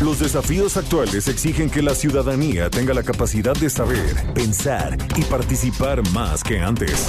Los desafíos actuales exigen que la ciudadanía tenga la capacidad de saber, pensar y participar más que antes.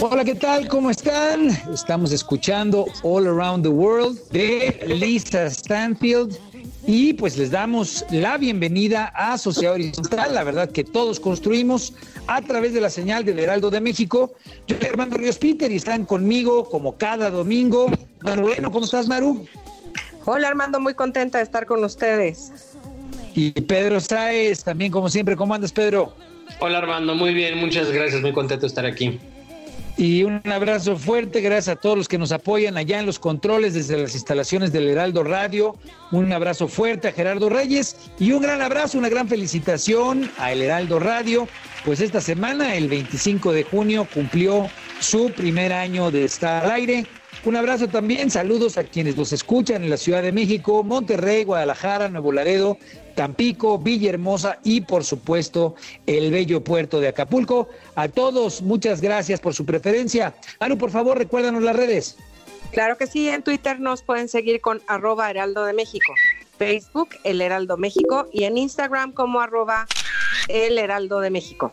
Hola, ¿qué tal? ¿Cómo están? Estamos escuchando All Around the World de Lisa Stanfield y pues les damos la bienvenida a Sociedad Horizontal, la verdad que todos construimos a través de la señal del Heraldo de México. Yo soy Armando Ríos Peter y están conmigo como cada domingo. Maru, bueno, ¿cómo estás, Maru? Hola Armando, muy contenta de estar con ustedes. Y Pedro Sáez, también como siempre, ¿cómo andas, Pedro? Hola Armando, muy bien, muchas gracias, muy contento de estar aquí. Y un abrazo fuerte, gracias a todos los que nos apoyan allá en los controles desde las instalaciones del Heraldo Radio. Un abrazo fuerte a Gerardo Reyes y un gran abrazo, una gran felicitación a El Heraldo Radio. Pues esta semana, el 25 de junio, cumplió su primer año de estar al aire. Un abrazo también, saludos a quienes los escuchan en la Ciudad de México, Monterrey, Guadalajara, Nuevo Laredo, Tampico, Villahermosa y por supuesto el bello puerto de Acapulco. A todos, muchas gracias por su preferencia. Anu, por favor, recuérdanos las redes. Claro que sí, en Twitter nos pueden seguir con arroba Heraldo de México, Facebook El Heraldo México y en Instagram como arroba El Heraldo de México.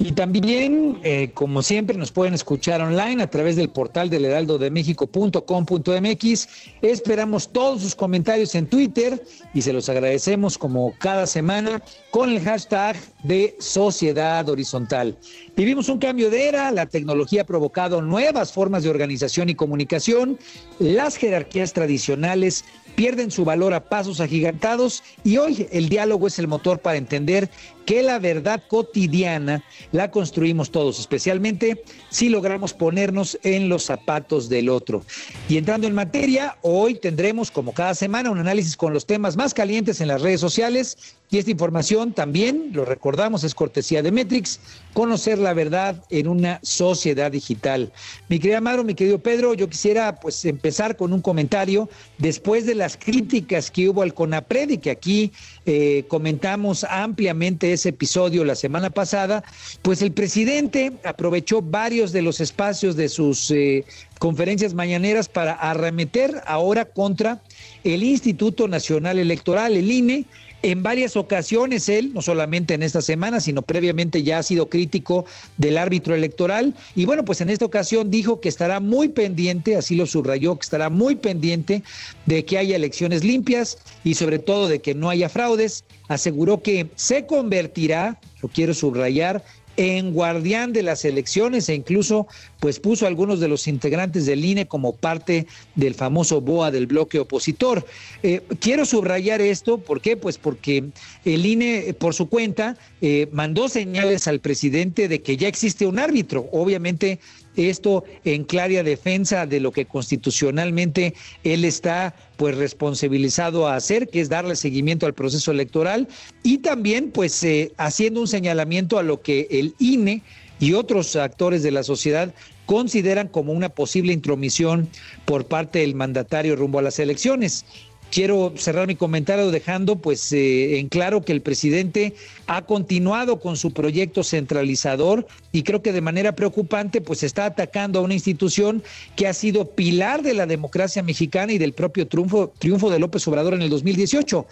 Y también, eh, como siempre, nos pueden escuchar online a través del portal del heraldodemexico.com.mx. Esperamos todos sus comentarios en Twitter y se los agradecemos como cada semana con el hashtag de Sociedad Horizontal. Vivimos un cambio de era, la tecnología ha provocado nuevas formas de organización y comunicación, las jerarquías tradicionales pierden su valor a pasos agigantados y hoy el diálogo es el motor para entender que la verdad cotidiana la construimos todos, especialmente si logramos ponernos en los zapatos del otro. Y entrando en materia, hoy tendremos como cada semana un análisis con los temas más calientes en las redes sociales y esta información también, lo recordamos, es cortesía de Metrix, conocer la verdad en una sociedad digital. Mi querida Amaro, mi querido Pedro, yo quisiera pues empezar con un comentario después de las críticas que hubo al CONAPRED y que aquí eh, comentamos ampliamente ese episodio la semana pasada, pues el presidente aprovechó varios de los espacios de sus eh, conferencias mañaneras para arremeter ahora contra el Instituto Nacional Electoral, el INE, en varias ocasiones él, no solamente en esta semana, sino previamente ya ha sido crítico del árbitro electoral. Y bueno, pues en esta ocasión dijo que estará muy pendiente, así lo subrayó, que estará muy pendiente de que haya elecciones limpias y sobre todo de que no haya fraudes. Aseguró que se convertirá, lo quiero subrayar, en guardián de las elecciones e incluso pues puso a algunos de los integrantes del INE como parte del famoso BOA del bloque opositor. Eh, quiero subrayar esto, ¿por qué? Pues porque el INE por su cuenta eh, mandó señales al presidente de que ya existe un árbitro. Obviamente esto en clara defensa de lo que constitucionalmente él está pues responsabilizado a hacer, que es darle seguimiento al proceso electoral y también pues eh, haciendo un señalamiento a lo que el INE y otros actores de la sociedad consideran como una posible intromisión por parte del mandatario rumbo a las elecciones. Quiero cerrar mi comentario dejando pues eh, en claro que el presidente ha continuado con su proyecto centralizador y creo que de manera preocupante pues está atacando a una institución que ha sido pilar de la democracia mexicana y del propio triunfo, triunfo de López Obrador en el 2018.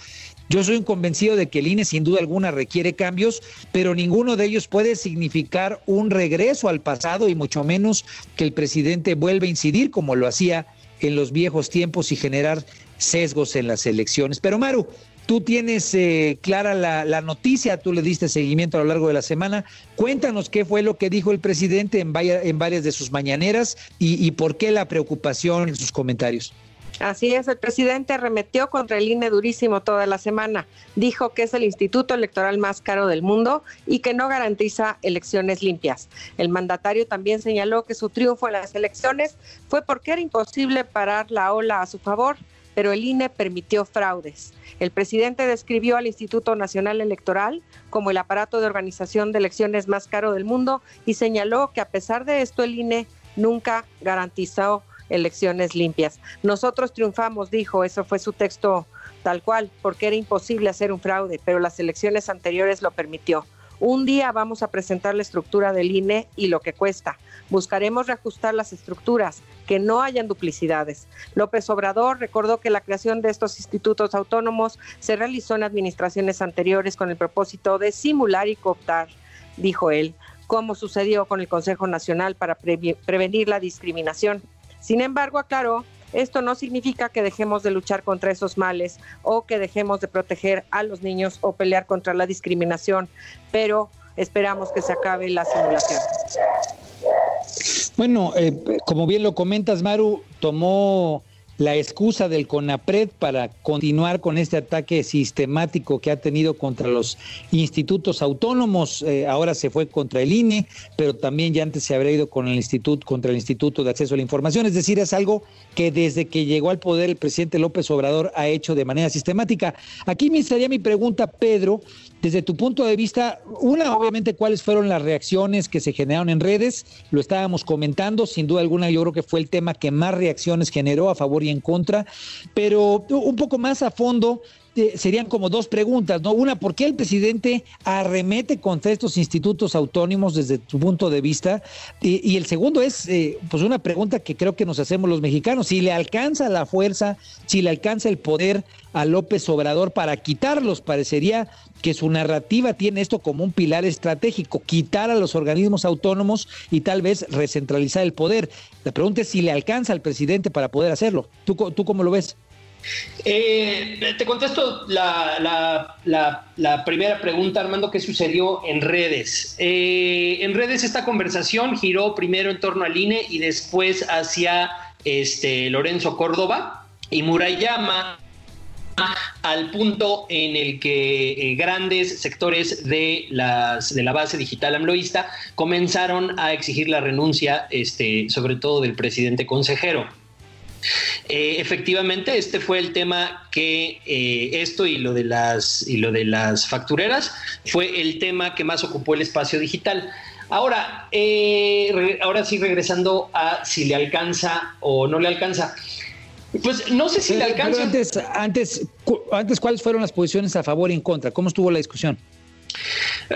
Yo soy un convencido de que el INE sin duda alguna requiere cambios, pero ninguno de ellos puede significar un regreso al pasado y mucho menos que el presidente vuelva a incidir como lo hacía en los viejos tiempos y generar sesgos en las elecciones. Pero Maru, tú tienes eh, clara la, noticia, tú le diste seguimiento a lo largo de la semana. Cuéntanos qué fue lo que dijo el presidente en, varias de sus mañaneras y, y por qué la preocupación en sus comentarios. Así es, el presidente arremetió contra el INE durísimo toda la semana. Dijo que es el instituto electoral más caro del mundo y que no garantiza elecciones limpias. El mandatario también señaló que su triunfo en las elecciones fue porque era imposible parar la ola a su favor, pero el INE permitió fraudes. El presidente describió al Instituto Nacional Electoral como el aparato de organización de elecciones más caro del mundo y señaló que a pesar de esto el INE nunca garantizó elecciones limpias. Nosotros triunfamos, dijo, eso fue su texto tal cual, porque era imposible hacer un fraude, pero las elecciones anteriores lo permitió. Un día vamos a presentar la estructura del INE y lo que cuesta. Buscaremos reajustar las estructuras, que no hayan duplicidades. López Obrador recordó que la creación de estos institutos autónomos se realizó en administraciones anteriores con el propósito de simular y cooptar, dijo él, como sucedió con el Consejo Nacional para prevenir la discriminación. Sin embargo, aclaró, esto no significa que dejemos de luchar contra esos males o que dejemos de proteger a los niños o pelear contra la discriminación, pero esperamos que se acabe la simulación. Bueno, eh, como bien lo comentas, Maru, tomó la excusa del CONAPRED para continuar con este ataque sistemático que ha tenido contra los institutos autónomos. Eh, ahora se fue contra el INE, pero también ya antes se habría ido con el instituto, contra el Instituto de Acceso a la Información. Es decir, es algo que desde que llegó al poder el presidente López Obrador ha hecho de manera sistemática. Aquí me estaría mi pregunta, Pedro, desde tu punto de vista, una, obviamente, cuáles fueron las reacciones que se generaron en redes, lo estábamos comentando, sin duda alguna, yo creo que fue el tema que más reacciones generó a favor y en contra, pero un poco más a fondo, serían como dos preguntas, ¿no? Una, ¿por qué el presidente arremete contra estos institutos autónomos desde tu punto de vista? Y, el segundo es, eh, pues una pregunta que creo que nos hacemos los mexicanos, si le alcanza la fuerza, si le alcanza el poder a López Obrador para quitarlos, parecería que su narrativa tiene esto como un pilar estratégico, quitar a los organismos autónomos y tal vez recentralizar el poder. La pregunta es si le alcanza al presidente para poder hacerlo. ¿Tú, tú cómo lo ves? Eh, te contesto la, primera pregunta, Armando, ¿qué sucedió en redes? Eh, en redes esta conversación giró primero en torno al INE y después hacia este, Lorenzo Córdoba y Murayama al punto en el que eh, grandes sectores de, las, de la base digital amloísta comenzaron a exigir la renuncia, este, sobre todo del presidente consejero. Eh, efectivamente, este fue el tema que eh, esto y lo de las y lo de las factureras fue el tema que más ocupó el espacio digital. Ahora, eh, ahora sí regresando a si le alcanza o no le alcanza. Pues no sé si le alcanza. antes, antes, antes, ¿cuáles fueron las posiciones a favor y en contra? ¿Cómo estuvo la discusión?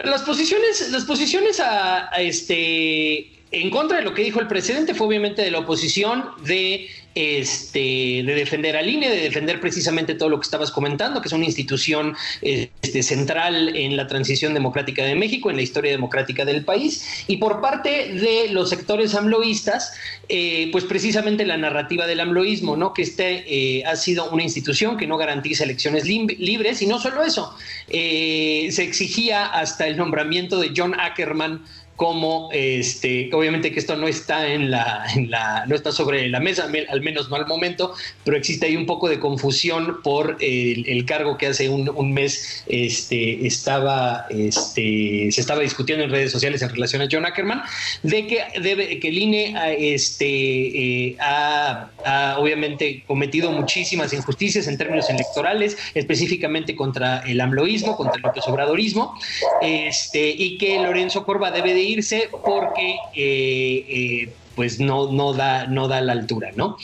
Las posiciones, las posiciones a este en contra de lo que dijo el presidente fue obviamente de la oposición de este, de defender al INE, de defender precisamente todo lo que estabas comentando, que es una institución este, central en la transición democrática de México, en la historia democrática del país, y por parte de los sectores amloístas, eh, pues precisamente la narrativa del amloísmo, ¿no? que este eh, ha sido una institución que no garantiza elecciones libres, y no solo eso, eh, se exigía hasta el nombramiento de John Ackerman como este, obviamente que esto no está en la, la, no está sobre la mesa, al menos no al momento, pero existe ahí un poco de confusión por el, cargo que hace un, mes este, estaba, este, se estaba discutiendo en redes sociales en relación a John Ackerman, de que debe, que el INE este, eh, ha, obviamente cometido muchísimas injusticias en términos electorales, específicamente contra el AMLOísmo, contra el Obradorismo, este, y que Lorenzo Corba debe de irse porque eh, eh, pues no, no, da, no da la altura, ¿no?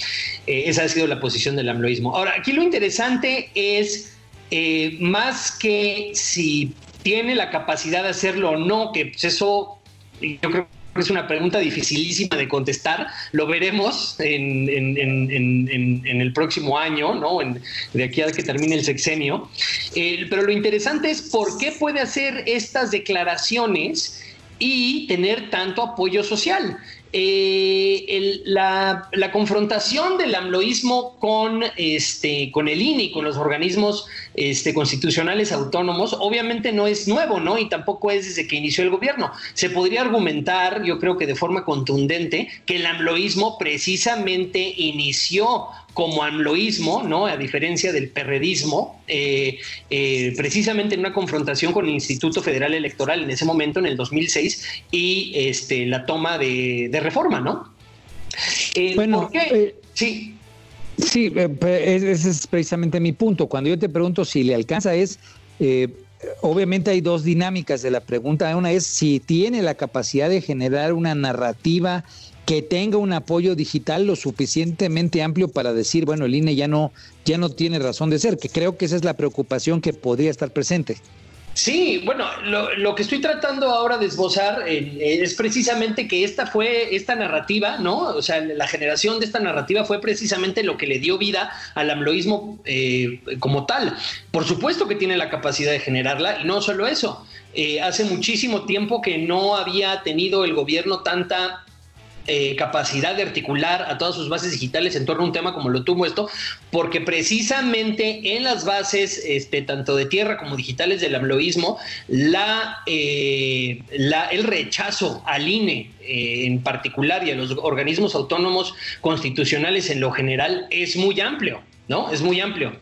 Eh, esa ha sido la posición del amloísmo. Ahora, aquí lo interesante es más que si tiene la capacidad de hacerlo o no, que pues eso yo creo que es una pregunta dificilísima de contestar. Lo veremos en, el próximo año, ¿no? de aquí a que termine el sexenio. pero lo interesante es por qué puede hacer estas declaraciones y tener tanto apoyo social. Eh, la, confrontación del amloísmo con, este, con el INE y con los organismos este, constitucionales autónomos obviamente no es nuevo, ¿no? Y tampoco es desde que inició el gobierno. Se podría argumentar, yo creo que de forma contundente, que el amloísmo precisamente inició como amloísmo, ¿no? A diferencia del perredismo, eh, eh, precisamente en una confrontación con el Instituto Federal Electoral en ese momento, en el 2006, y este, la toma de, reforma, ¿no? Eh, bueno, sí. Sí, ese es precisamente mi punto. Cuando yo te pregunto si le alcanza es... Obviamente hay dos dinámicas de la pregunta. Una es si tiene la capacidad de generar una narrativa que tenga un apoyo digital lo suficientemente amplio para decir, bueno, el INE ya no, ya no tiene razón de ser, que creo que esa es la preocupación que podría estar presente. Sí, bueno, lo, que estoy tratando ahora de esbozar eh, es precisamente que esta fue, esta narrativa, ¿no? O sea, la generación de esta narrativa fue precisamente lo que le dio vida al amloísmo eh, como tal. Por supuesto que tiene la capacidad de generarla y no solo eso. Eh, hace muchísimo tiempo que no había tenido el gobierno tanta eh, capacidad de articular a todas sus bases digitales en torno a un tema como lo tuvo esto, porque precisamente en las bases, este, tanto de tierra como digitales del amloísmo, la, eh, la, el rechazo al INE eh, en particular y a los organismos autónomos constitucionales en lo general es muy amplio, ¿no? Es muy amplio.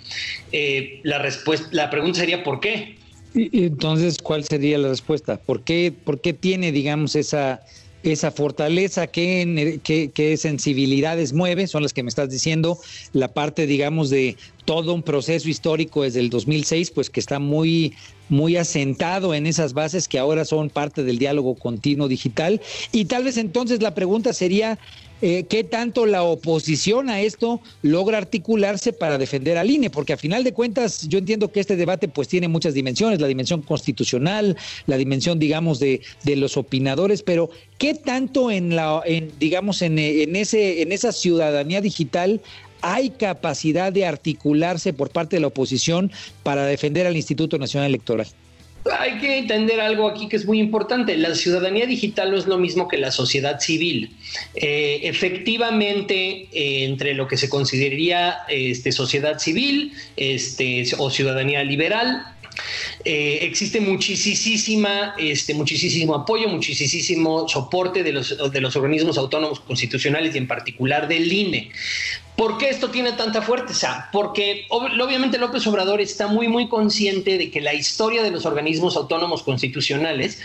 la, respuesta, la pregunta sería ¿por qué? Entonces, ¿cuál sería la respuesta? ¿Por qué, por qué tiene, digamos, esa esa fortaleza, qué, sensibilidades mueve, son las que me estás diciendo, la parte, digamos, de todo un proceso histórico desde el 2006, pues que está muy, muy asentado en esas bases que ahora son parte del diálogo continuo digital. Y tal vez entonces la pregunta sería, eh, qué tanto la oposición a esto logra articularse para defender al INE, porque a final de cuentas yo entiendo que este debate pues tiene muchas dimensiones, la dimensión constitucional, la dimensión digamos de, de los opinadores, pero qué tanto en la, en, digamos en, en ese, en esa ciudadanía digital hay capacidad de articularse por parte de la oposición para defender al Instituto Nacional Electoral hay que entender algo aquí que es muy importante. La ciudadanía digital no es lo mismo que la sociedad civil. Eh, efectivamente, eh, entre lo que se consideraría este, sociedad civil este, o ciudadanía liberal, eh, existe muchísima, este, muchísimo apoyo, muchísimo soporte de los, de los organismos autónomos constitucionales y en particular del INE. ¿Por qué esto tiene tanta fuerza? Porque obviamente López Obrador está muy, muy consciente de que la historia de los organismos autónomos constitucionales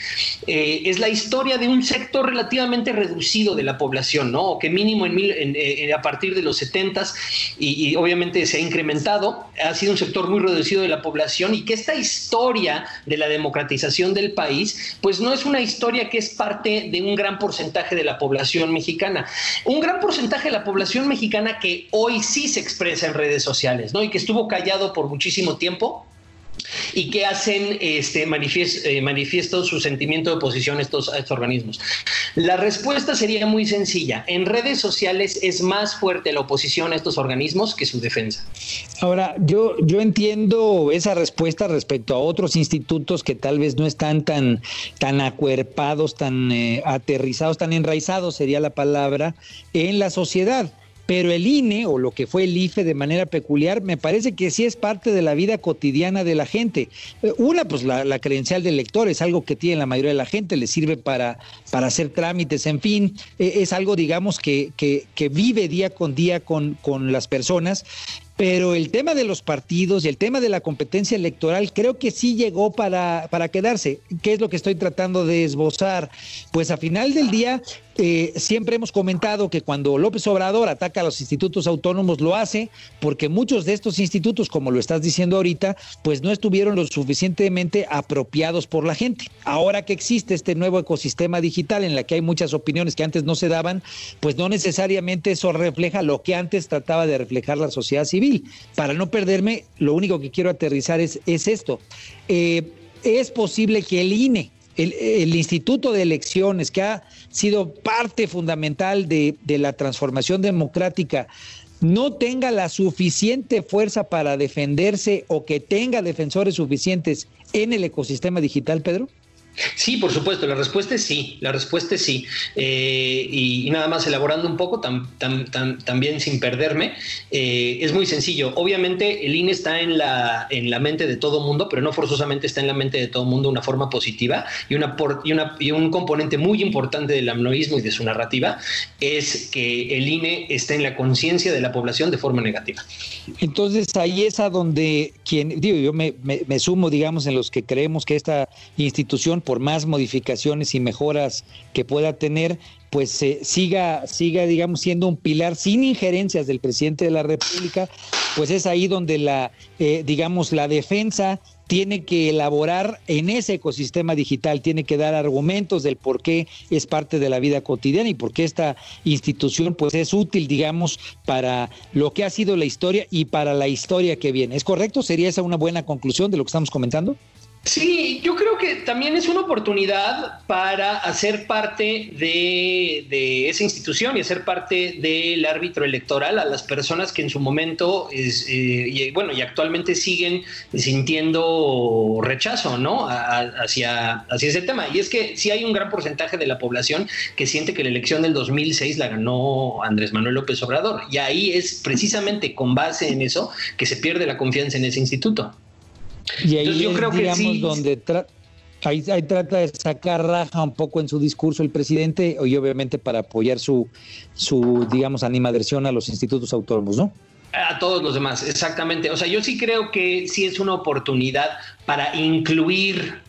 eh, es la historia de un sector relativamente reducido de la población, ¿no? O que mínimo en, eh, a partir de los 70 y, y, obviamente se ha incrementado, ha sido un sector muy reducido de la población y que esta historia de la democratización del país, pues no es una historia que es parte de un gran porcentaje de la población mexicana. Un gran porcentaje de la población mexicana hoy sí se expresa en redes sociales, ¿no? Y que estuvo callado por muchísimo tiempo y que hacen este, eh, manifiesto, su sentimiento de oposición a estos, estos organismos. La respuesta sería muy sencilla. En redes sociales es más fuerte la oposición a estos organismos que su defensa. Ahora, yo, yo entiendo esa respuesta respecto a otros institutos que tal vez no están tan, tan acuerpados, tan eh, aterrizados, tan enraizados, sería la palabra, en la sociedad pero el INE o lo que fue el IFE de manera peculiar, me parece que sí es parte de la vida cotidiana de la gente. Eh, una, pues la, credencial del lector es algo que tiene la mayoría de la gente, le sirve para, para hacer trámites, en fin, e, es algo, digamos, que, que, que vive día con día con, con las personas pero el tema de los partidos y el tema de la competencia electoral creo que sí llegó para, para quedarse. ¿Qué es lo que estoy tratando de esbozar? Pues a final del día, eh, siempre hemos comentado que cuando López Obrador ataca a los institutos autónomos lo hace porque muchos de estos institutos, como lo estás diciendo ahorita, pues no estuvieron lo suficientemente apropiados por la gente. Ahora que existe este nuevo ecosistema digital en la que hay muchas opiniones que antes no se daban, pues no necesariamente eso refleja lo que antes trataba de reflejar la sociedad civil. Para no perderme, lo único que quiero aterrizar es, es esto. Eh, es posible que el INE, el, Instituto de Elecciones, que ha sido parte fundamental de, la transformación democrática, no tenga la suficiente fuerza para defenderse o que tenga defensores suficientes en el ecosistema digital, Pedro? Sí, por supuesto, la respuesta es sí, la respuesta es sí. Eh, y, nada más elaborando un poco, también sin perderme, eh, es muy sencillo. Obviamente el INE está en la, en la mente de todo mundo, pero no forzosamente está en la mente de todo mundo una forma positiva. Y, una, y, una, y un componente muy importante del amnoísmo y de su narrativa es que el INE está en la conciencia de la población de forma negativa. Entonces ahí es a donde quien, digo, yo me, me sumo, digamos, en los que creemos que esta institución por más modificaciones y mejoras que pueda tener, pues siga, siga, digamos, siendo un pilar sin injerencias del presidente de la República, pues es ahí donde la, eh, digamos, la defensa tiene que elaborar en ese ecosistema digital, tiene que dar argumentos del por qué es parte de la vida cotidiana y por qué esta institución pues es útil, digamos, para lo que ha sido la historia y para la historia que viene. ¿Es correcto? ¿Sería esa una buena conclusión de lo que estamos comentando? Sí, yo creo que también es una oportunidad para hacer parte de, esa institución y hacer parte del árbitro electoral a las personas que en su momento, es, eh, y, bueno, y actualmente siguen sintiendo rechazo, ¿no? hacia, hacia ese tema. Y es que sí hay un gran porcentaje de la población que siente que la elección del 2006 la ganó Andrés Manuel López Obrador. Y ahí es precisamente con base en eso que se pierde la confianza en ese instituto. Y ahí yo creo digamos, que donde ahí, trata de sacar raja un poco en su discurso el presidente y obviamente para apoyar su, su digamos, animadversión a los institutos autónomos, ¿no? A todos los demás, exactamente. O sea, yo sí creo que sí es una oportunidad para incluir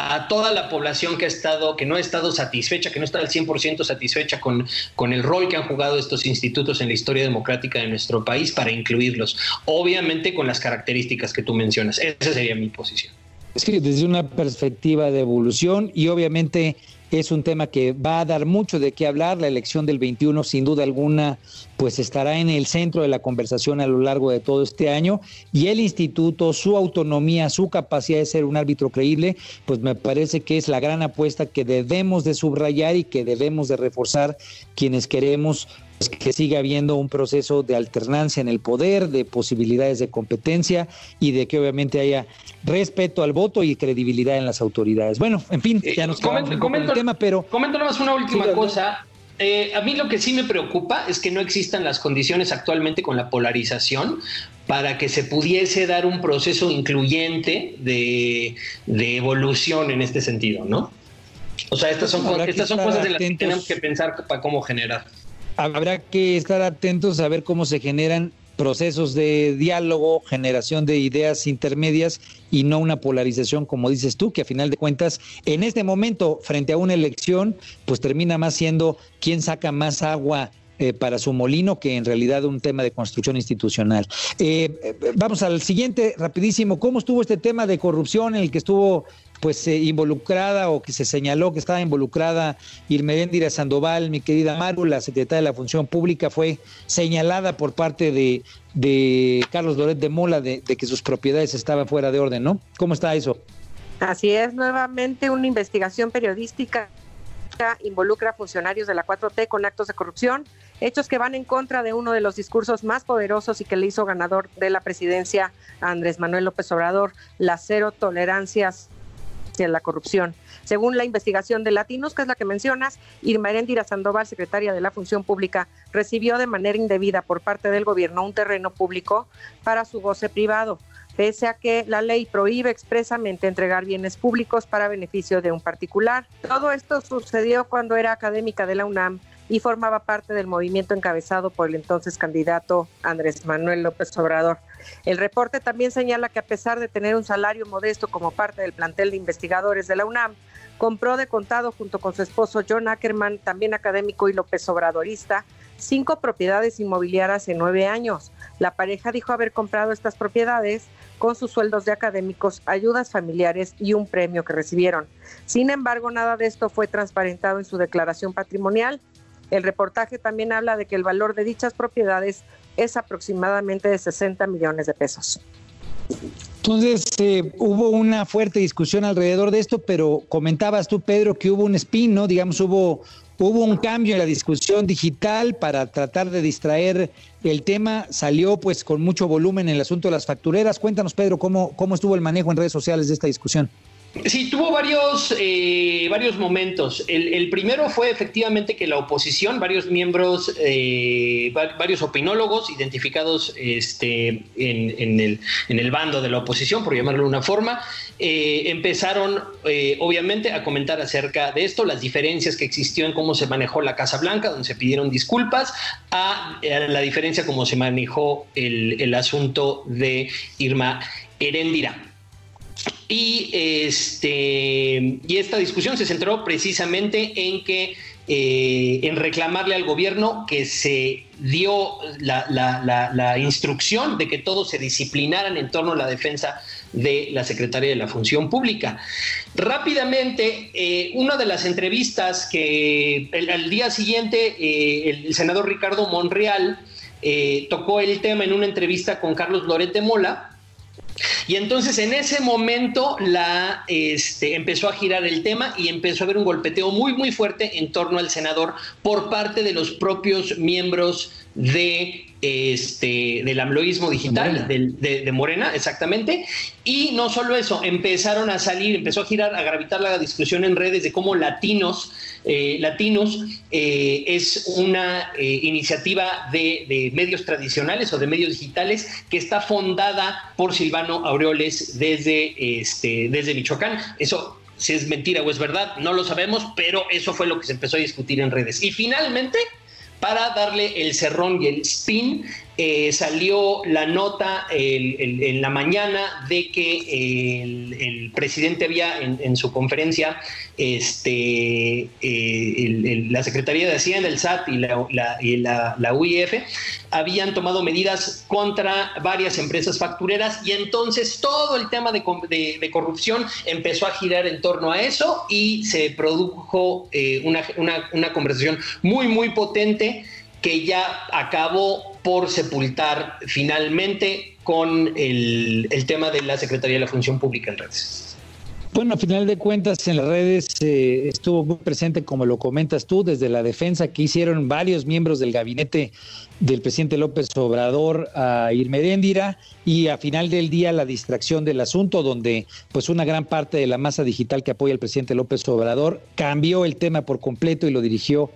a toda la población que ha estado, que no ha estado satisfecha, que no está al 100% satisfecha con, con el rol que han jugado estos institutos en la historia democrática de nuestro país para incluirlos, obviamente con las características que tú mencionas. Esa sería mi posición. Es desde una perspectiva de evolución y obviamente es un tema que va a dar mucho de qué hablar. La elección del 21, sin duda alguna, pues estará en el centro de la conversación a lo largo de todo este año. Y el instituto, su autonomía, su capacidad de ser un árbitro creíble, pues me parece que es la gran apuesta que debemos de subrayar y que debemos de reforzar quienes queremos que siga habiendo un proceso de alternancia en el poder, de posibilidades de competencia y de que obviamente haya respeto al voto y credibilidad en las autoridades. Bueno, en fin, ya nos comento, el tema, pero... Comento nomás una última cosa. Eh, a mí lo que sí me preocupa es que no existan las condiciones actualmente con la polarización para que se pudiese dar un proceso incluyente de, evolución en este sentido, ¿no? O sea, estas son, estas son cosas de las que tenemos que pensar para cómo generar habrá que estar atentos a ver cómo se generan procesos de diálogo, generación de ideas intermedias y no una polarización, como dices tú, que a final de cuentas, en este momento, frente a una elección, pues termina más siendo quién saca más agua eh, para su molino que en realidad un tema de construcción institucional. Eh, eh, vamos al siguiente, rapidísimo. ¿Cómo estuvo este tema de corrupción en el que estuvo pues involucrada o que se señaló que estaba involucrada Irmeréndira Sandoval, mi querida Maru, la secretaria de la Función Pública, fue señalada por parte de, de Carlos Loret de Mola de, que sus propiedades estaban fuera de orden, ¿no? ¿Cómo está eso? Así es, nuevamente una investigación periodística involucra a funcionarios de la 4T con actos de corrupción, hechos que van en contra de uno de los discursos más poderosos y que le hizo ganador de la presidencia a Andrés Manuel López Obrador, la cero tolerancia la corrupción. Según la investigación de Latinos, que es la que mencionas, Irma Erendira Sandoval, secretaria de la Función Pública, recibió de manera indebida por parte del gobierno un terreno público para su goce privado, pese a que la ley prohíbe expresamente entregar bienes públicos para beneficio de un particular. Todo esto sucedió cuando era académica de la UNAM y formaba parte del movimiento encabezado por el entonces candidato Andrés Manuel López Obrador. El reporte también señala que a pesar de tener un salario modesto como parte del plantel de investigadores de la UNAM, compró de contado junto con su esposo John Ackerman, también académico y López Obradorista, cinco propiedades inmobiliarias en nueve años. La pareja dijo haber comprado estas propiedades con sus sueldos de académicos, ayudas familiares y un premio que recibieron. Sin embargo, nada de esto fue transparentado en su declaración patrimonial. El reportaje también habla de que el valor de dichas propiedades es aproximadamente de 60 millones de pesos. Entonces, eh, hubo una fuerte discusión alrededor de esto, pero comentabas tú, Pedro, que hubo un spin, ¿no? Digamos, hubo, hubo un cambio en la discusión digital para tratar de distraer el tema. Salió pues con mucho volumen en el asunto de las factureras. Cuéntanos, Pedro, cómo, cómo estuvo el manejo en redes sociales de esta discusión. Sí, tuvo varios, eh, varios momentos. El, primero fue efectivamente que la oposición, varios miembros, eh, varios opinólogos identificados este, en, el, en, el, bando de la oposición, por llamarlo de una forma, eh, empezaron eh, obviamente a comentar acerca de esto, las diferencias que existió en cómo se manejó la Casa Blanca, donde se pidieron disculpas, a, la diferencia cómo se manejó el, el asunto de Irma Herendira. Y, este, y esta discusión se centró precisamente en que eh, en reclamarle al gobierno que se dio la, instrucción de que todos se disciplinaran en torno a la defensa de la Secretaría de la Función Pública. Rápidamente, eh, una de las entrevistas que al día siguiente eh, el, el, senador Ricardo Monreal eh, tocó el tema en una entrevista con Carlos Loret de Mola, y entonces en ese momento la, este, empezó a girar el tema y empezó a haber un golpeteo muy, muy fuerte en torno al senador por parte de los propios miembros de este, del amloísmo digital de, de, de, Morena, exactamente. Y no solo eso, empezaron a salir, empezó a girar, a gravitar la discusión en redes de cómo Latinos, eh, Latinos eh, es una eh, iniciativa de, de, medios tradicionales o de medios digitales que está fundada por Silvano Aureoles desde, este, desde Michoacán. Eso si es mentira o es verdad, no lo sabemos, pero eso fue lo que se empezó a discutir en redes. Y finalmente, para darle el cerrón y el spin, eh, salió la nota el, en la mañana de que el, presidente había en, su conferencia, este, eh, la Secretaría de Hacienda, el SAT y, la, la, UIF habían tomado medidas contra varias empresas factureras y entonces todo el tema de, corrupción empezó a girar en torno a eso y se produjo eh, una conversación muy, muy potente que ya acabó por sepultar finalmente con el, tema de la Secretaría de la Función Pública en redes. Bueno, a final de cuentas en las redes eh, estuvo muy presente, como lo comentas tú, desde la defensa que hicieron varios miembros del gabinete del presidente López Obrador a Irmedéndira y a final del día la distracción del asunto, donde pues una gran parte de la masa digital que apoya al presidente López Obrador cambió el tema por completo y lo dirigió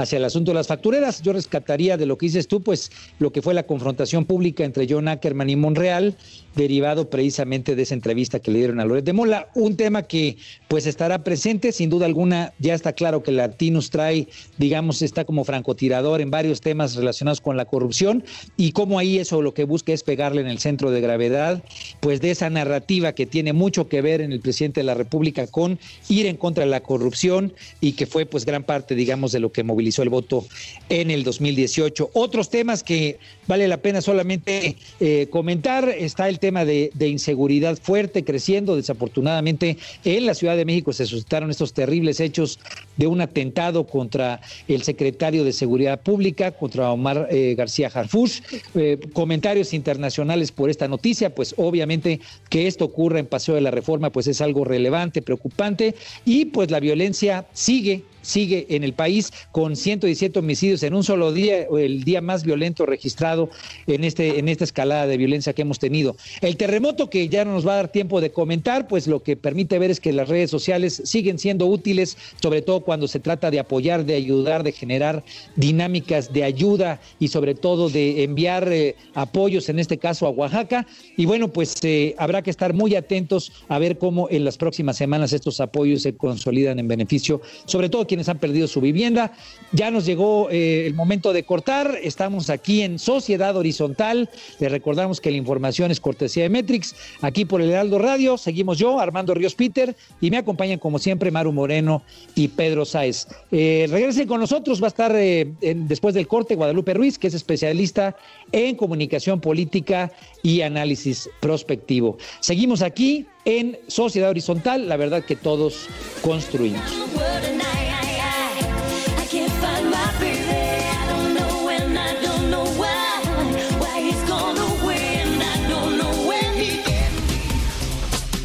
hacia el asunto de las factureras. Yo rescataría de lo que dices tú, pues lo que fue la confrontación pública entre John Ackerman y Monreal, derivado precisamente de esa entrevista que le dieron a Loret de Mola. Un tema que pues estará presente, sin duda alguna, ya está claro que Latinus trae, digamos, está como francotirador en varios temas relacionados con la corrupción y cómo ahí eso lo que busca es pegarle en el centro de gravedad, pues de esa narrativa que tiene mucho que ver en el presidente de la República con ir en contra de la corrupción y que fue pues gran parte, digamos, de lo que movilizó el voto en el 2018. Otros temas que vale la pena solamente eh, comentar, está el tema de, de, inseguridad fuerte, creciendo, desafortunadamente en la Ciudad de México. Se suscitaron estos terribles hechos de un atentado contra el secretario de Seguridad Pública, contra Omar eh, García Harfush. Eh, comentarios internacionales por esta noticia, pues obviamente que esto ocurra en Paseo de la Reforma, pues es algo relevante, preocupante, y pues la violencia sigue sigue en el país con 117 homicidios en un solo día, el día más violento registrado en, este, en esta escalada de violencia que hemos tenido. El terremoto que ya no nos va a dar tiempo de comentar, pues lo que permite ver es que las redes sociales siguen siendo útiles, sobre todo cuando se trata de apoyar, de ayudar, de generar dinámicas de ayuda y sobre todo de enviar eh, apoyos, en este caso a Oaxaca. Y bueno, pues eh, habrá que estar muy atentos a ver cómo en las próximas semanas estos apoyos se consolidan en beneficio, sobre todo quienes han perdido su vivienda. Ya nos llegó eh, el momento de cortar, estamos aquí en Sociedad Horizontal. Les recordamos que la información es cortesía de Metrix, aquí por el Heraldo Radio. Seguimos yo, Armando Ríos Peter, y me acompañan como siempre Maru Moreno y Pedro Sáez. Eh, regresen con nosotros, va a estar eh, después del corte Guadalupe Ruiz, que es especialista en comunicación política y análisis prospectivo. Seguimos aquí en Sociedad Horizontal, la verdad que todos construimos.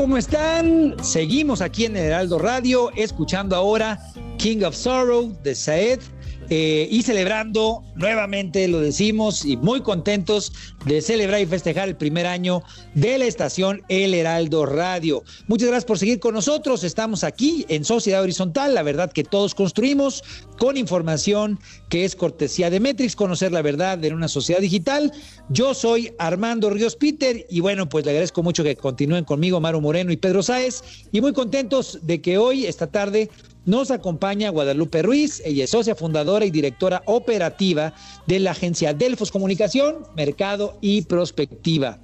¿Cómo están? Seguimos aquí en Heraldo Radio, escuchando ahora King of Sorrow de Saed eh, y celebrando nuevamente, lo decimos, y muy contentos de celebrar y festejar el primer año de la estación El Heraldo Radio. Muchas gracias por seguir con nosotros. Estamos aquí en Sociedad Horizontal, la verdad que todos construimos con información que es cortesía de Metrix, conocer la verdad en una sociedad digital. Yo soy Armando Ríos Peter y bueno, pues le agradezco mucho que continúen conmigo Maru Moreno y Pedro Sáez y muy contentos de que hoy, esta tarde, nos acompaña Guadalupe Ruiz, ella es socia fundadora y directora operativa de la agencia Delfos Comunicación, Mercado y Prospectiva.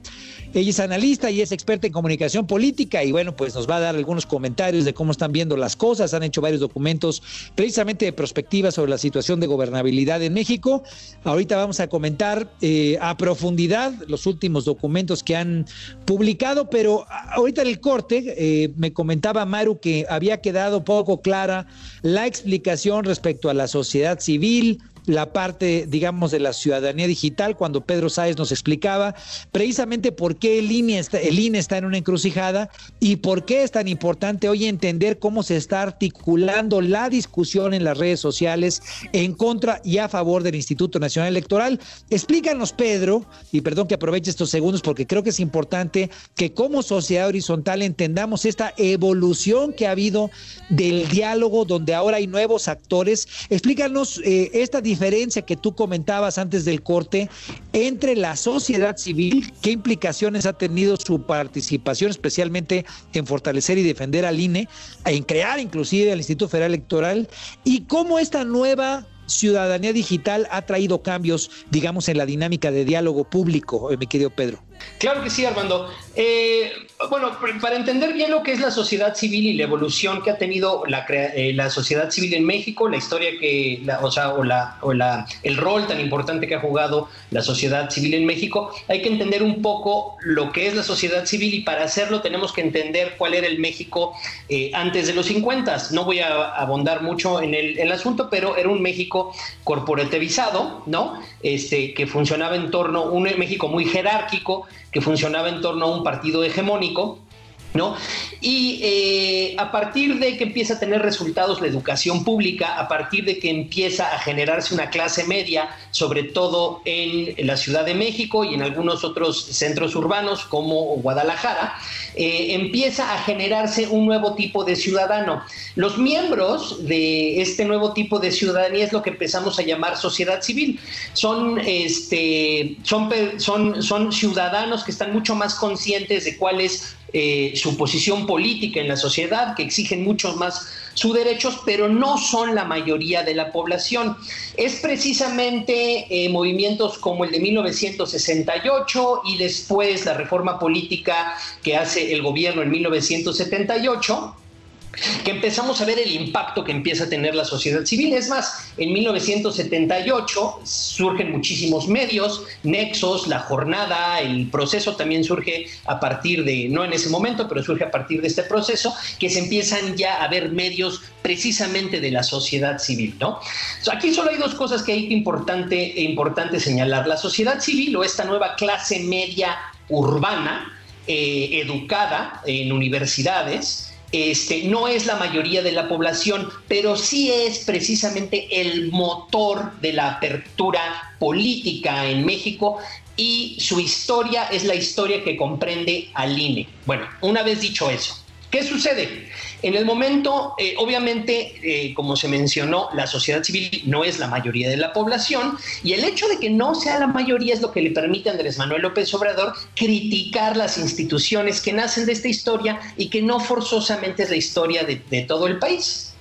Ella es analista y es experta en comunicación política y bueno, pues nos va a dar algunos comentarios de cómo están viendo las cosas. Han hecho varios documentos precisamente de perspectiva sobre la situación de gobernabilidad en México. Ahorita vamos a comentar eh, a profundidad los últimos documentos que han publicado, pero ahorita en el corte eh, me comentaba Maru que había quedado poco clara la explicación respecto a la sociedad civil, la parte, digamos, de la ciudadanía digital, cuando Pedro Sáez nos explicaba precisamente por qué el INE, está, el INE está en una encrucijada y por qué es tan importante hoy entender cómo se está articulando la discusión en las redes sociales en contra y a favor del Instituto Nacional Electoral. Explícanos, Pedro, y perdón que aproveche estos segundos porque creo que es importante que como sociedad horizontal entendamos esta evolución que ha habido del diálogo donde ahora hay nuevos actores. Explícanos eh, esta diferencia que tú comentabas antes del corte entre la sociedad civil, qué implicaciones ha tenido su participación, especialmente en fortalecer y defender al INE, en crear inclusive al Instituto Federal Electoral, y cómo esta nueva ciudadanía digital ha traído cambios, digamos, en la dinámica de diálogo público, eh, mi querido Pedro. Claro que sí, Armando. Eh, bueno, para entender bien lo que es la sociedad civil y la evolución que ha tenido la, eh, la sociedad civil en México, la historia que, la, o sea, o, la, o la, el rol tan importante que ha jugado la sociedad civil en México, hay que entender un poco lo que es la sociedad civil y para hacerlo tenemos que entender cuál era el México eh, antes de los 50. No voy a abondar mucho en el, el asunto, pero era un México corporativizado, ¿no? Este, que funcionaba en torno a un México muy jerárquico, que funcionaba en torno a un partido hegemónico, Y eh, a partir de que empieza a tener resultados la educación pública, a partir de que empieza a generarse una clase media, sobre todo en la Ciudad de México y en algunos otros centros urbanos como Guadalajara, eh, empieza a generarse un nuevo tipo de ciudadano. Los miembros de este nuevo tipo de ciudadanía es lo que empezamos a llamar sociedad civil. Son, este, son, son, son ciudadanos que están mucho más conscientes de cuál es eh, su posición política en la sociedad, que exigen mucho más sus derechos, pero no son la mayoría de la población. Es precisamente eh, movimientos como el de 1968 y después la reforma política que hace el gobierno en 1978 que empezamos a ver el impacto que empieza a tener la sociedad civil. Es más, en 1978 surgen muchísimos medios, Nexos, La Jornada, el proceso también surge a partir de, no en ese momento, pero surge a partir de este proceso, que se empiezan ya a ver medios precisamente de la sociedad civil, ¿no? Aquí solo hay dos cosas que hay que importante, importante señalar. La sociedad civil o esta nueva clase media urbana, eh, educada en universidades, este, no es la mayoría de la población, pero sí es precisamente el motor de la apertura política en México y su historia es la historia que comprende al INE. Bueno, una vez dicho eso, ¿qué sucede? En el momento, eh, obviamente, eh, como se mencionó, la sociedad civil no es la mayoría de la población y el hecho de que no sea la mayoría es lo que le permite a Andrés Manuel López Obrador criticar las instituciones que nacen de esta historia y que no forzosamente es la historia de, todo el país.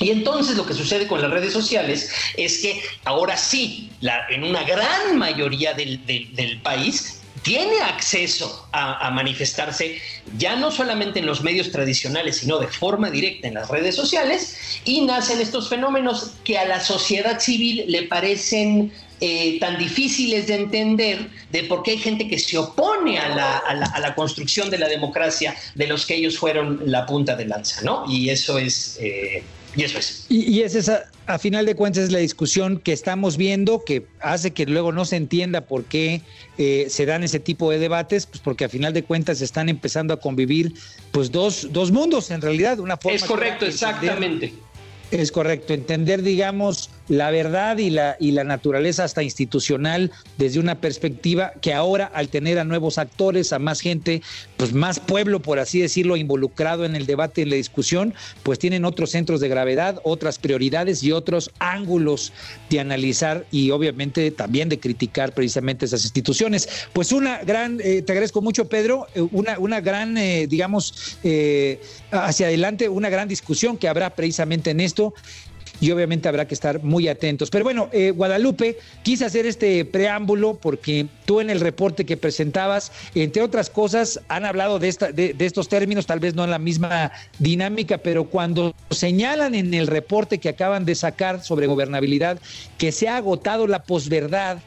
Y entonces lo que sucede con las redes sociales es que ahora sí, en una gran mayoría del país, tiene acceso a, manifestarse ya no solamente en los medios tradicionales, sino de forma directa en las redes sociales, y nacen estos fenómenos que a la sociedad civil le parecen eh, tan difíciles de entender de por qué hay gente que se opone a la, construcción de la democracia de los que ellos fueron la punta de lanza, ¿no? Y eso es... Eh, y eso es. Y, y es esa, a final de cuentas, es la discusión que estamos viendo, que hace que luego no se entienda por qué eh, se dan ese tipo de debates, pues porque a final de cuentas están empezando a convivir pues dos, dos mundos en realidad, una forma... Es correcto, exactamente. Es correcto, entender, digamos, la verdad y la, y la naturaleza hasta institucional desde una perspectiva que ahora al tener a nuevos actores, a más gente, pues más pueblo, por así decirlo, involucrado en el debate, en la discusión, pues tienen otros centros de gravedad, otras prioridades y otros ángulos de analizar y obviamente también de criticar precisamente esas instituciones. Pues una gran, eh, te agradezco mucho Pedro, una, una gran, eh, digamos, eh, hacia adelante, una gran discusión que habrá precisamente en esto y obviamente habrá que estar muy atentos. Pero bueno, eh, Guadalupe, quise hacer este preámbulo porque tú en el reporte que presentabas, entre otras cosas, han hablado de, esta, de, de, estos términos, tal vez no en la misma dinámica, pero cuando señalan en el reporte que acaban de sacar sobre gobernabilidad que se ha agotado la posverdad,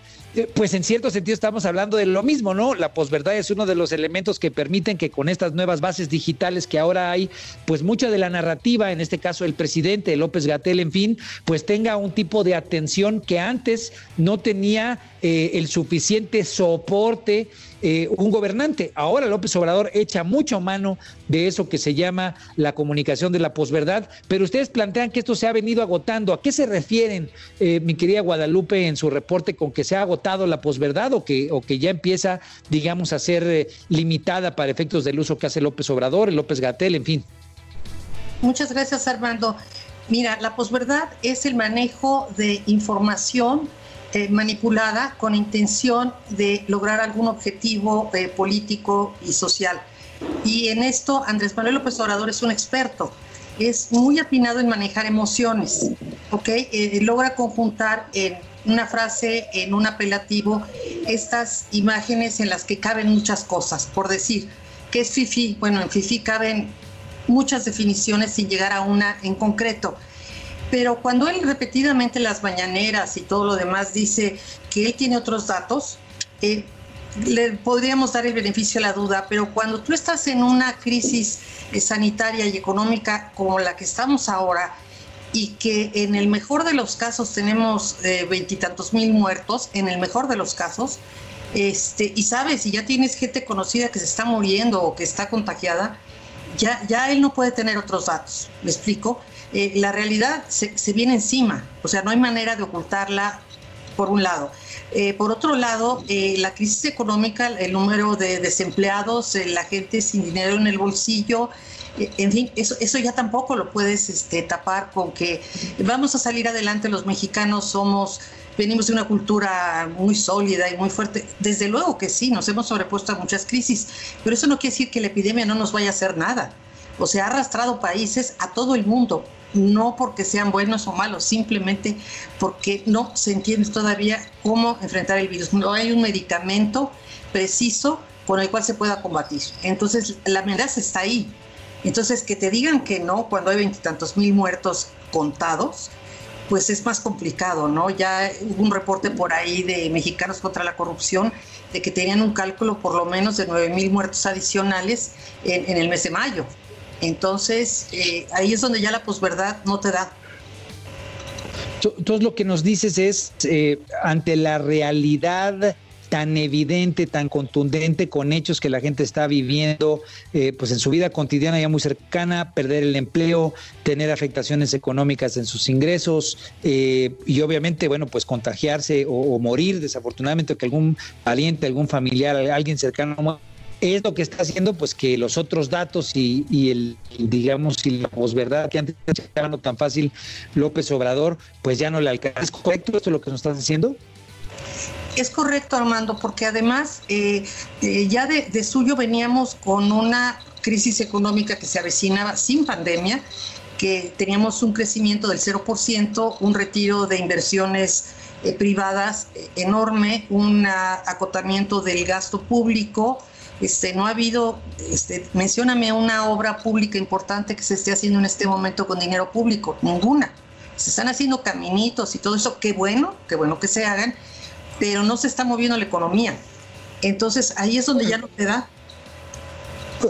pues en cierto sentido estamos hablando de lo mismo, ¿no? La posverdad es uno de los elementos que permiten que con estas nuevas bases digitales que ahora hay, pues mucha de la narrativa, en este caso el presidente López Gatel, en fin, pues tenga un tipo de atención que antes no tenía eh, el suficiente soporte eh, un gobernante. Ahora López Obrador echa mucho mano de eso que se llama la comunicación de la posverdad, pero ustedes plantean que esto se ha venido agotando. ¿A qué se refieren, eh, mi querida Guadalupe, en su reporte con que se ha agotado la posverdad o que, o que ya empieza, digamos, a ser limitada para efectos del uso que hace López Obrador, López Gatel, en fin? Muchas gracias, Armando. Mira, la posverdad es el manejo de información eh, con intención de lograr algún objetivo eh, político y social. Y en esto Andrés Manuel López Obrador es un experto. Es muy afinado en manejar emociones, ¿ok? Eh, logra conjuntar en una frase, en un apelativo, estas imágenes en las que caben muchas cosas. Por decir, ¿qué es FIFI? Bueno, en FIFI caben muchas definiciones sin llegar a una en concreto pero cuando él repetidamente en las mañaneras y todo lo demás dice que él tiene otros datos, eh, le podríamos dar el beneficio a la duda, pero cuando tú estás en una crisis eh, sanitaria y económica como la que estamos ahora, y que en el mejor de los casos tenemos veintitantos eh, mil muertos, en el mejor de los casos, este, y sabes, si ya tienes gente conocida que se está muriendo o que está contagiada, ya, ya él no puede tener otros datos. ¿Me explico? Eh, la realidad se, viene encima, o sea, no hay manera de ocultarla por un lado. Eh, por otro lado, eh, la crisis económica, el número de desempleados, la gente sin dinero en el bolsillo, en fin, eso, eso ya tampoco lo puedes este, tapar con que vamos a salir adelante los mexicanos, somos venimos de una cultura muy sólida y muy fuerte. Desde luego que sí, nos hemos sobrepuesto a muchas crisis, pero eso no quiere decir que la epidemia no nos vaya a hacer nada. O sea, ha arrastrado países a todo el mundo, no porque sean buenos o malos, simplemente porque no se entiende todavía cómo enfrentar el virus. No hay un medicamento preciso con el cual se pueda combatir. Entonces, la amenaza está ahí. Entonces, que te digan que no cuando hay veintitantos mil muertos contados, pues es más complicado, ¿no? Ya hubo un reporte por ahí de Mexicanos contra la Corrupción de que tenían un cálculo por lo menos de nueve mil muertos adicionales en, en el mes de mayo. Entonces, eh, ahí es donde ya la posverdad no te da. Entonces lo que nos dices es, eh, ante la realidad tan evidente, tan contundente, con hechos que la gente está viviendo, eh, pues en su vida cotidiana ya muy cercana, perder el empleo, tener afectaciones económicas en sus ingresos eh, y obviamente, bueno, pues contagiarse o, morir desafortunadamente, que algún pariente, algún familiar, alguien cercano es lo que está haciendo pues que los otros datos y, y el digamos y la posverdad que antes era no tan fácil López Obrador pues ya no le alcanza. ¿Es correcto esto lo que nos estás diciendo? Es correcto, Armando, porque además eh, eh, ya de, suyo veníamos con una crisis económica que se avecinaba sin pandemia, que teníamos un crecimiento del 0%, un retiro de inversiones eh, privadas enorme, un acotamiento del gasto público, este, no ha habido, este, mencióname una obra pública importante que se esté haciendo en este momento con dinero público, ninguna. Se están haciendo caminitos y todo eso, qué bueno, qué bueno que se hagan, pero no se está moviendo la economía. Entonces ahí es donde ya no te da.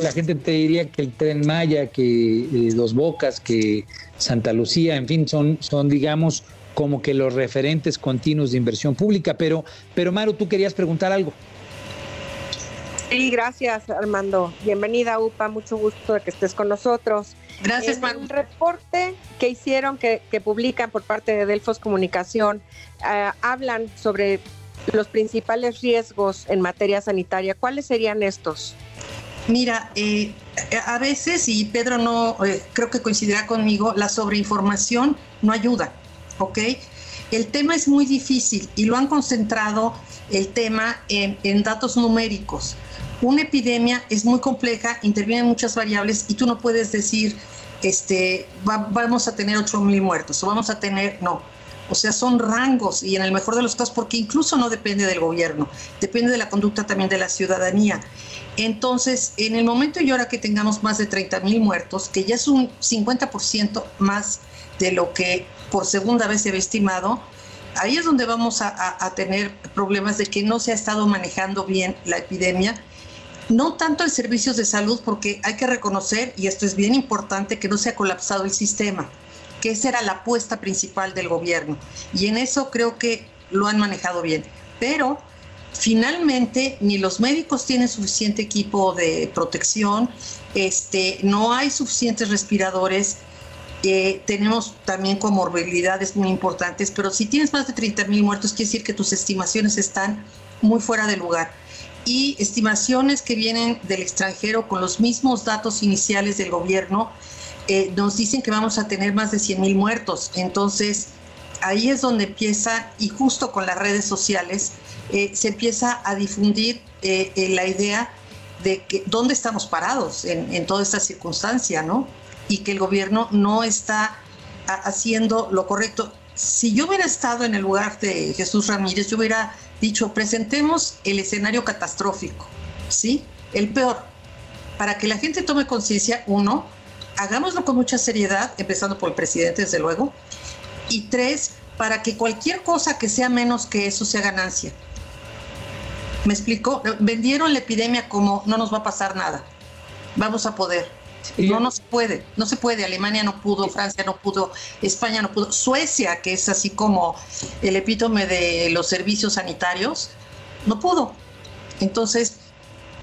La gente te diría que el tren Maya, que eh, Dos Bocas, que Santa Lucía, en fin, son, son digamos, como que los referentes continuos de inversión pública. Pero, pero Maru, tú querías preguntar algo. Sí, gracias Armando. Bienvenida UPA, mucho gusto de que estés con nosotros. Gracias, En el reporte que hicieron, que, que publican por parte de Delfos Comunicación, uh, hablan sobre los principales riesgos en materia sanitaria. ¿Cuáles serían estos? Mira, eh, a veces, y Pedro no, eh, creo que coincidirá conmigo, la sobreinformación no ayuda, ¿ok? El tema es muy difícil y lo han concentrado el tema en, en datos numéricos una epidemia es muy compleja, intervienen muchas variables y tú no puedes decir, este, va, vamos a tener 8 mil muertos o vamos a tener, no. O sea, son rangos y en el mejor de los casos, porque incluso no depende del gobierno, depende de la conducta también de la ciudadanía. Entonces, en el momento y ahora que tengamos más de 30 mil muertos, que ya es un 50% más de lo que por segunda vez se había estimado, ahí es donde vamos a tener problemas de que no se ha estado manejando bien la epidemia no tanto en servicios de salud, porque hay que reconocer, y esto es bien importante, que no se ha colapsado el sistema, que esa era la apuesta principal del gobierno. Y en eso creo que lo han manejado bien. Pero finalmente ni los médicos tienen suficiente equipo de protección, este, no hay suficientes respiradores. Eh, tenemos también comorbilidades muy importantes, pero si tienes más de 30 mil muertos, quiere decir que tus estimaciones están muy fuera de lugar y estimaciones que vienen del extranjero con los mismos datos iniciales del gobierno eh, nos dicen que vamos a tener más de 100 mil muertos. Entonces, ahí es donde empieza, y justo con las redes sociales, eh, se empieza a difundir eh, la idea de que dónde estamos parados en, en, toda esta circunstancia, ¿no? Y que el gobierno no está haciendo lo correcto. Si yo hubiera estado en el lugar de Jesús Ramírez, yo hubiera dicho, presentemos el escenario catastrófico, ¿sí? El peor, para que la gente tome conciencia, uno, hagámoslo con mucha seriedad, empezando por el presidente, desde luego, y tres, para que cualquier cosa que sea menos que eso sea ganancia. ¿Me explico? Vendieron la epidemia como no nos va a pasar nada, vamos a poder. No, no se puede, no se puede. Alemania no pudo, Francia no pudo, España no pudo, Suecia, que es así como el epítome de los servicios sanitarios, no pudo. Entonces,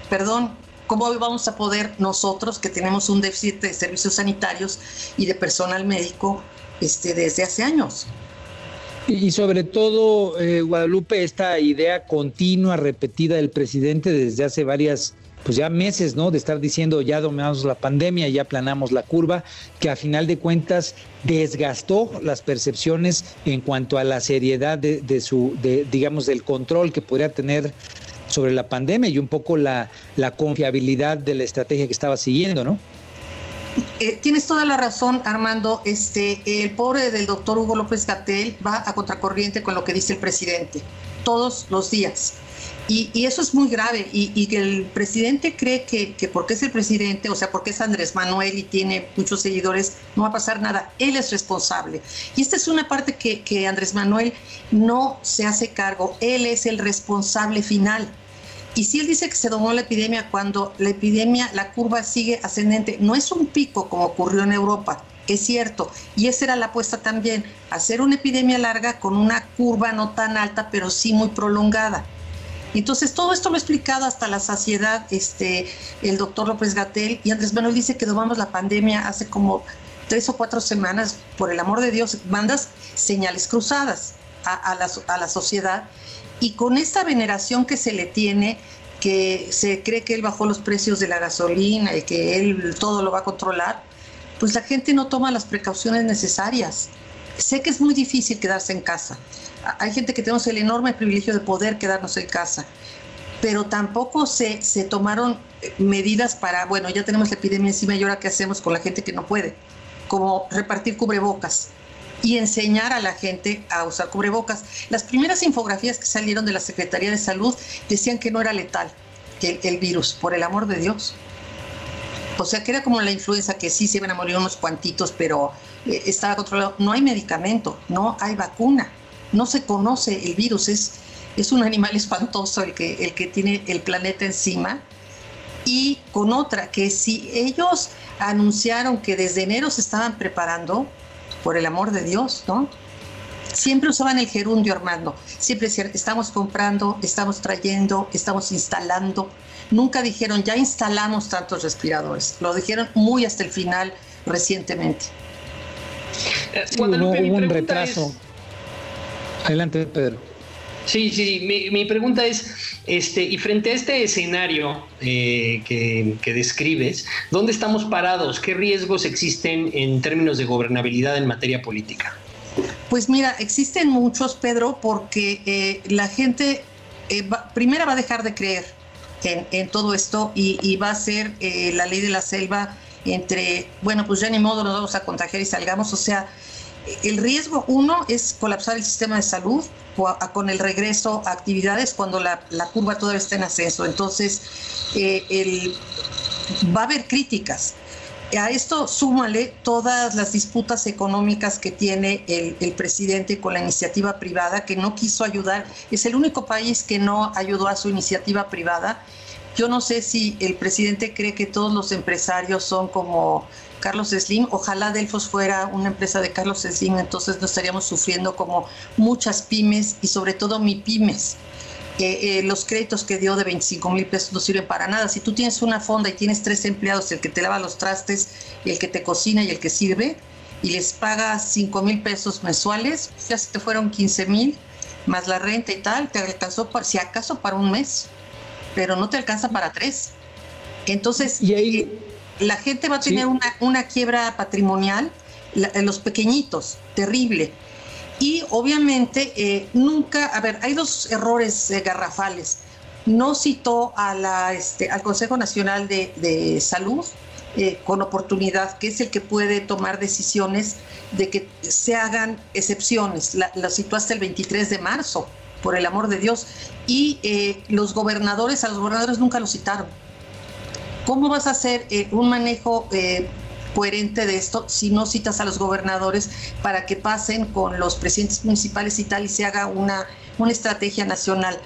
perdón, ¿cómo vamos a poder nosotros, que tenemos un déficit de servicios sanitarios y de personal médico este, desde hace años? Y sobre todo, eh, Guadalupe, esta idea continua, repetida del presidente desde hace varias pues ya meses, ¿no? De estar diciendo ya dominamos la pandemia, ya planamos la curva, que a final de cuentas desgastó las percepciones en cuanto a la seriedad de, de su, de, digamos, del control que podría tener sobre la pandemia y un poco la, la confiabilidad de la estrategia que estaba siguiendo, ¿no? Eh, tienes toda la razón, Armando. Este, el pobre del doctor Hugo López Gatel va a contracorriente con lo que dice el presidente todos los días. Y, eso es muy grave. Y, y que el presidente cree que, que porque es el presidente, o sea, porque es Andrés Manuel y tiene muchos seguidores, no va a pasar nada. Él es responsable. Y esta es una parte que, que Andrés Manuel no se hace cargo. Él es el responsable final. Y si él dice que se domó la epidemia cuando la epidemia, la curva sigue ascendente, no es un pico como ocurrió en Europa, es cierto. Y esa era la apuesta también, hacer una epidemia larga con una curva no tan alta, pero sí muy prolongada. Entonces, todo esto lo ha explicado hasta la saciedad este, el doctor López Gatel y Andrés Manuel dice que domamos la pandemia hace como tres o cuatro semanas, por el amor de Dios, mandas señales cruzadas a, la, a la sociedad y con esta veneración que se le tiene, que se cree que él bajó los precios de la gasolina y que él todo lo va a controlar, pues la gente no toma las precauciones necesarias. Sé que es muy difícil quedarse en casa. Hay gente que tenemos el enorme privilegio de poder quedarnos en casa, pero tampoco se, se tomaron medidas para, bueno, ya tenemos la epidemia encima y ahora qué hacemos con la gente que no puede, como repartir cubrebocas y enseñar a la gente a usar cubrebocas. Las primeras infografías que salieron de la Secretaría de Salud decían que no era letal el, el virus, por el amor de Dios. O sea, que era como la influenza, que sí se iban a morir unos cuantitos, pero eh, estaba controlado. No hay medicamento, no hay vacuna, no se conoce el virus, es, es un animal espantoso el que, el que tiene el planeta encima. Y con otra, que si ellos anunciaron que desde enero se estaban preparando, por el amor de Dios, ¿no? Siempre usaban el gerundio, Armando. Siempre decían, estamos comprando, estamos trayendo, estamos instalando. Nunca dijeron, ya instalamos tantos respiradores. Lo dijeron muy hasta el final recientemente. Sí, hubo- un retraso. Adelante, Pedro. Sí, sí, sí. Mi, mi pregunta es, este, y frente a este escenario eh, que, que describes, ¿dónde estamos parados? ¿Qué riesgos existen en términos de gobernabilidad en materia política? Pues mira, existen muchos, Pedro, porque eh, la gente eh, va- primera va a dejar de creer en, en todo esto y, y va a ser eh, la ley de la selva entre, bueno, pues ya ni modo nos vamos a contagiar y salgamos. O sea, el riesgo uno es colapsar el sistema de salud con el regreso a actividades cuando la, la curva todavía está en ascenso. Entonces, eh, el, va a haber críticas. A esto súmale todas las disputas económicas que tiene el, el presidente con la iniciativa privada, que no quiso ayudar. Es el único país que no ayudó a su iniciativa privada. Yo no sé si el presidente cree que todos los empresarios son como Carlos Slim. Ojalá Delfos fuera una empresa de Carlos Slim, entonces no estaríamos sufriendo como muchas pymes y sobre todo mi pymes que eh, los créditos que dio de 25 mil pesos no sirven para nada. Si tú tienes una fonda y tienes tres empleados, el que te lava los trastes, el que te cocina y el que sirve, y les pagas 5 mil pesos mensuales, ya se te fueron 15 mil, más la renta y tal, te alcanzó, si acaso, para un mes, pero no te alcanza para tres. Entonces, Y ahí- eh, la gente va a Sí. tener una, una quiebra patrimonial, la- los pequeñitos, terrible. Y obviamente eh, nunca, a ver, hay dos errores eh, garrafales. No citó a la, este, al Consejo Nacional de, de Salud eh, con oportunidad, que es el que puede tomar decisiones de que se hagan excepciones. La, la citó hasta el 23 de marzo, por el amor de Dios. Y eh, los gobernadores, a los gobernadores nunca los citaron. ¿Cómo vas a hacer eh, un manejo eh, coherente de esto si no citas a los gobernadores para que pasen con los presidentes municipales y tal y se haga una, una estrategia nacional?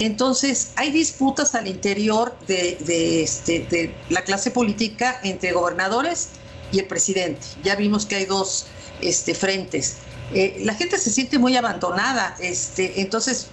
Entonces, hay disputas al interior de, de, este, de la clase política entre gobernadores y el presidente. Ya vimos que hay dos este, frentes. Eh, la gente se siente muy abandonada. Este, entonces,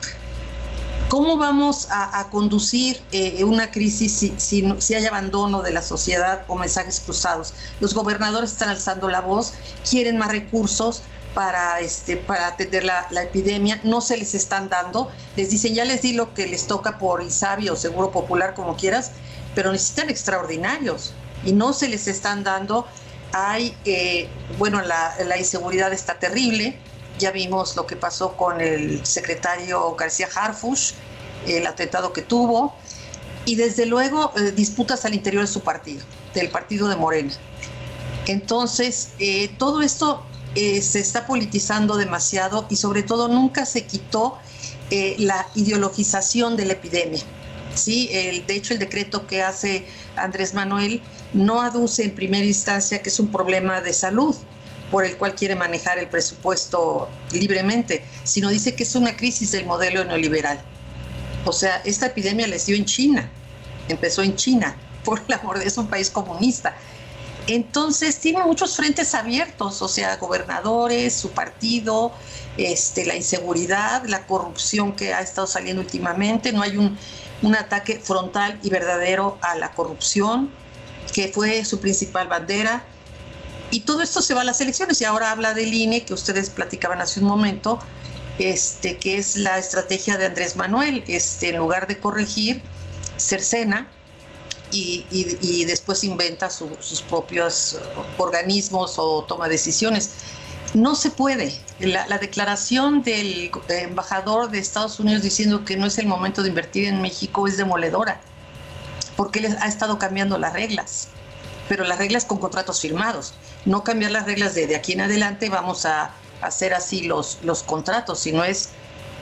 ¿Cómo vamos a, conducir eh, una crisis si, si, si hay abandono de la sociedad o mensajes cruzados? Los gobernadores están alzando la voz, quieren más recursos para, este, para atender la, la epidemia, no se les están dando, les dicen ya les di lo que les toca por ISABI o Seguro Popular, como quieras, pero necesitan extraordinarios y no se les están dando. Hay, eh, bueno, la, la inseguridad está terrible, ya vimos lo que pasó con el secretario García Harfush, el atentado que tuvo, y desde luego eh, disputas al interior de su partido, del partido de Morena. Entonces, eh, todo esto eh, se está politizando demasiado y sobre todo nunca se quitó la ideologización de la epidemia. Sí, de hecho el decreto que hace Andrés Manuel no aduce en primera instancia que es un problema de salud por el cual quiere manejar el presupuesto libremente, sino dice que es una crisis del modelo neoliberal. O sea, esta epidemia les dio en China, empezó en China, por el amor de es un país comunista. Entonces tiene muchos frentes abiertos, o sea, gobernadores, su partido, este, la inseguridad, la corrupción que ha estado saliendo últimamente, no hay un, un ataque frontal y verdadero a la corrupción, que fue su principal bandera. Y todo esto se va a las elecciones y ahora habla del INE, que ustedes platicaban hace un momento, este, que es la estrategia de Andrés Manuel, este, en lugar de corregir, cercena y, y, y después inventa su, sus propios organismos o toma decisiones. No se puede. La, la, declaración del embajador de Estados Unidos diciendo que no es el momento de invertir en México es demoledora, porque él ha estado cambiando las reglas, pero las reglas con contratos firmados. No cambiar las reglas de, de aquí en adelante vamos a hacer así los, los contratos, sino es,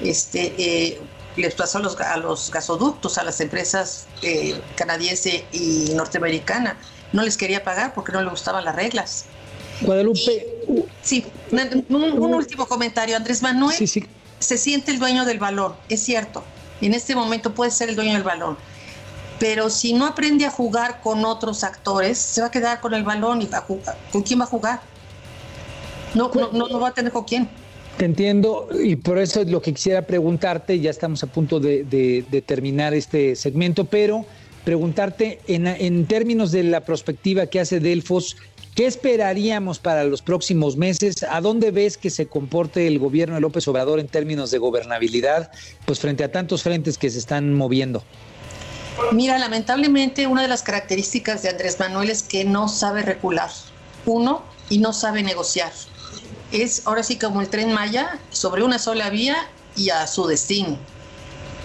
este, eh, les pasó a los, a los gasoductos, a las empresas eh, canadiense y norteamericana. No les quería pagar porque no les gustaban las reglas. Guadalupe. Y, sí, un, un, último comentario. Andrés Manuel sí, sí. se siente el dueño del balón, es cierto. En este momento puede ser el dueño del balón. Pero si no aprende a jugar con otros actores, se va a quedar con el balón y a jugar. ¿con quién va a jugar? No, no, no, no va a tener con quién. Te entiendo y por eso es lo que quisiera preguntarte, ya estamos a punto de terminar este segmento, pero preguntarte en, en, términos de la perspectiva que hace Delfos, ¿qué esperaríamos para los próximos meses? ¿A dónde ves que se comporte el gobierno de López Obrador en términos de gobernabilidad, pues frente a tantos frentes que se están moviendo? Mira, lamentablemente una de las características de Andrés Manuel es que no sabe recular, uno, y no sabe negociar es ahora sí como el tren Maya sobre una sola vía y a su destino.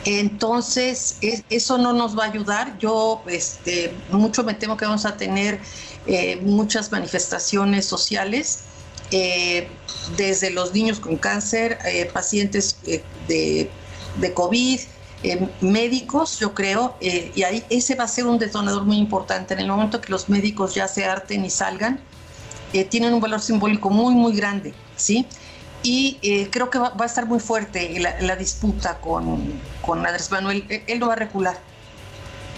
Entonces, es, eso no nos va a ayudar. Yo este, mucho me temo que vamos a tener eh, muchas manifestaciones sociales, eh, desde los niños con cáncer, eh, pacientes de, COVID, médicos, yo creo, y ahí ese va a ser un detonador muy importante. En el momento que los médicos ya se harten y salgan, eh, tienen un valor simbólico muy, muy grande, ¿sí? Y eh, creo que va, va, a estar muy fuerte la, la disputa con, con, Andrés Manuel. Él, él no va a recular.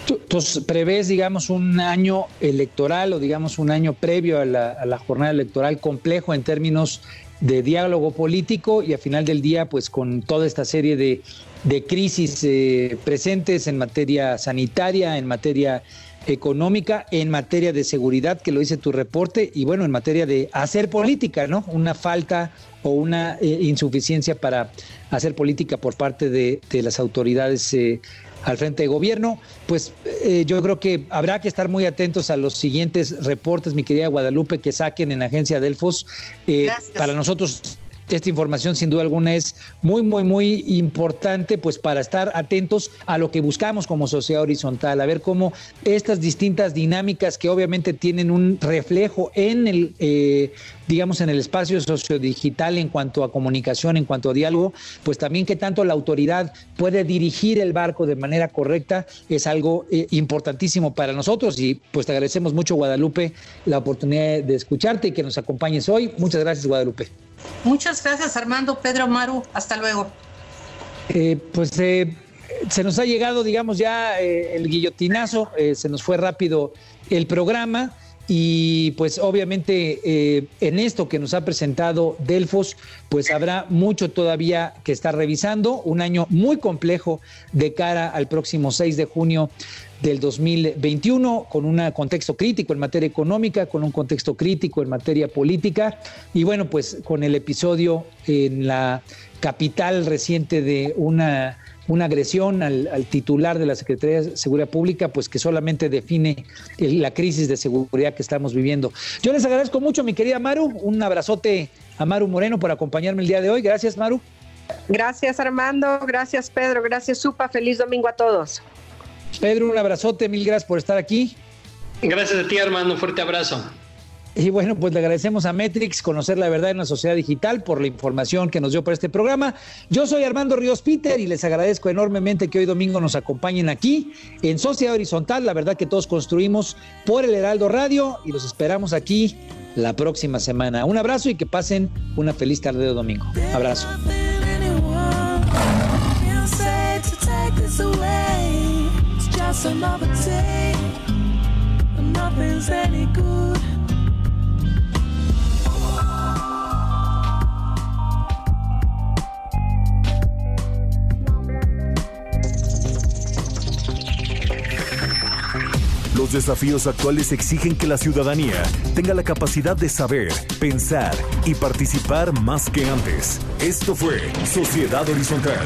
Entonces, prevés, digamos, un año electoral o, digamos, un año previo a la, a la jornada electoral complejo en términos de diálogo político y a final del día, pues con toda esta serie de, de crisis eh, presentes en materia sanitaria, en materia económica, en materia de seguridad, que lo dice tu reporte, y bueno, en materia de hacer política, ¿no? Una falta o una eh, insuficiencia para hacer política por parte de, de las autoridades eh, al frente de gobierno, pues eh, yo creo que habrá que estar muy atentos a los siguientes reportes, mi querida Guadalupe, que saquen en Agencia Delfos. Eh, para nosotros esta información sin duda alguna es muy, muy, muy importante pues para estar atentos a lo que buscamos como sociedad horizontal, a ver cómo estas distintas dinámicas que obviamente tienen un reflejo en el, eh, digamos, en el espacio sociodigital en cuanto a comunicación, en cuanto a diálogo, pues también que tanto la autoridad puede dirigir el barco de manera correcta es algo eh, importantísimo para nosotros y pues te agradecemos mucho Guadalupe la oportunidad de escucharte y que nos acompañes hoy. Muchas gracias Guadalupe. Muchas gracias Armando, Pedro, Maru, hasta luego. Eh, pues eh, se nos ha llegado, digamos, ya eh, el guillotinazo, eh, se nos fue rápido el programa y pues obviamente en esto que nos ha presentado Delfos, pues habrá mucho todavía que estar revisando, un año muy complejo de cara al próximo 6 de junio del 2021, con un contexto crítico en materia económica, con un contexto crítico en materia política, y bueno, pues con el episodio en la capital reciente de una una agresión al, al, titular de la Secretaría de Seguridad Pública, pues que solamente define la crisis de seguridad que estamos viviendo. Yo les agradezco mucho, mi querida Maru, un abrazote a Maru Moreno por acompañarme el día de hoy. Gracias, Maru. Gracias, Armando. Gracias, Pedro. Gracias, Supa. Feliz domingo a todos. Pedro, un abrazote. Mil gracias por estar aquí. Gracias a ti, Armando. Un fuerte abrazo. Y bueno, pues le agradecemos a Metrix conocer la verdad en la sociedad digital por la información que nos dio para este programa. Yo soy Armando Ríos Peter y les agradezco enormemente que hoy domingo nos acompañen aquí en Sociedad Horizontal. La verdad que todos construimos por el Heraldo Radio y los esperamos aquí la próxima semana. Un abrazo y que pasen una feliz tarde de domingo. Abrazo. Los desafíos actuales exigen que la ciudadanía tenga la capacidad de saber, pensar y participar más que antes. Esto fue Sociedad Horizontal,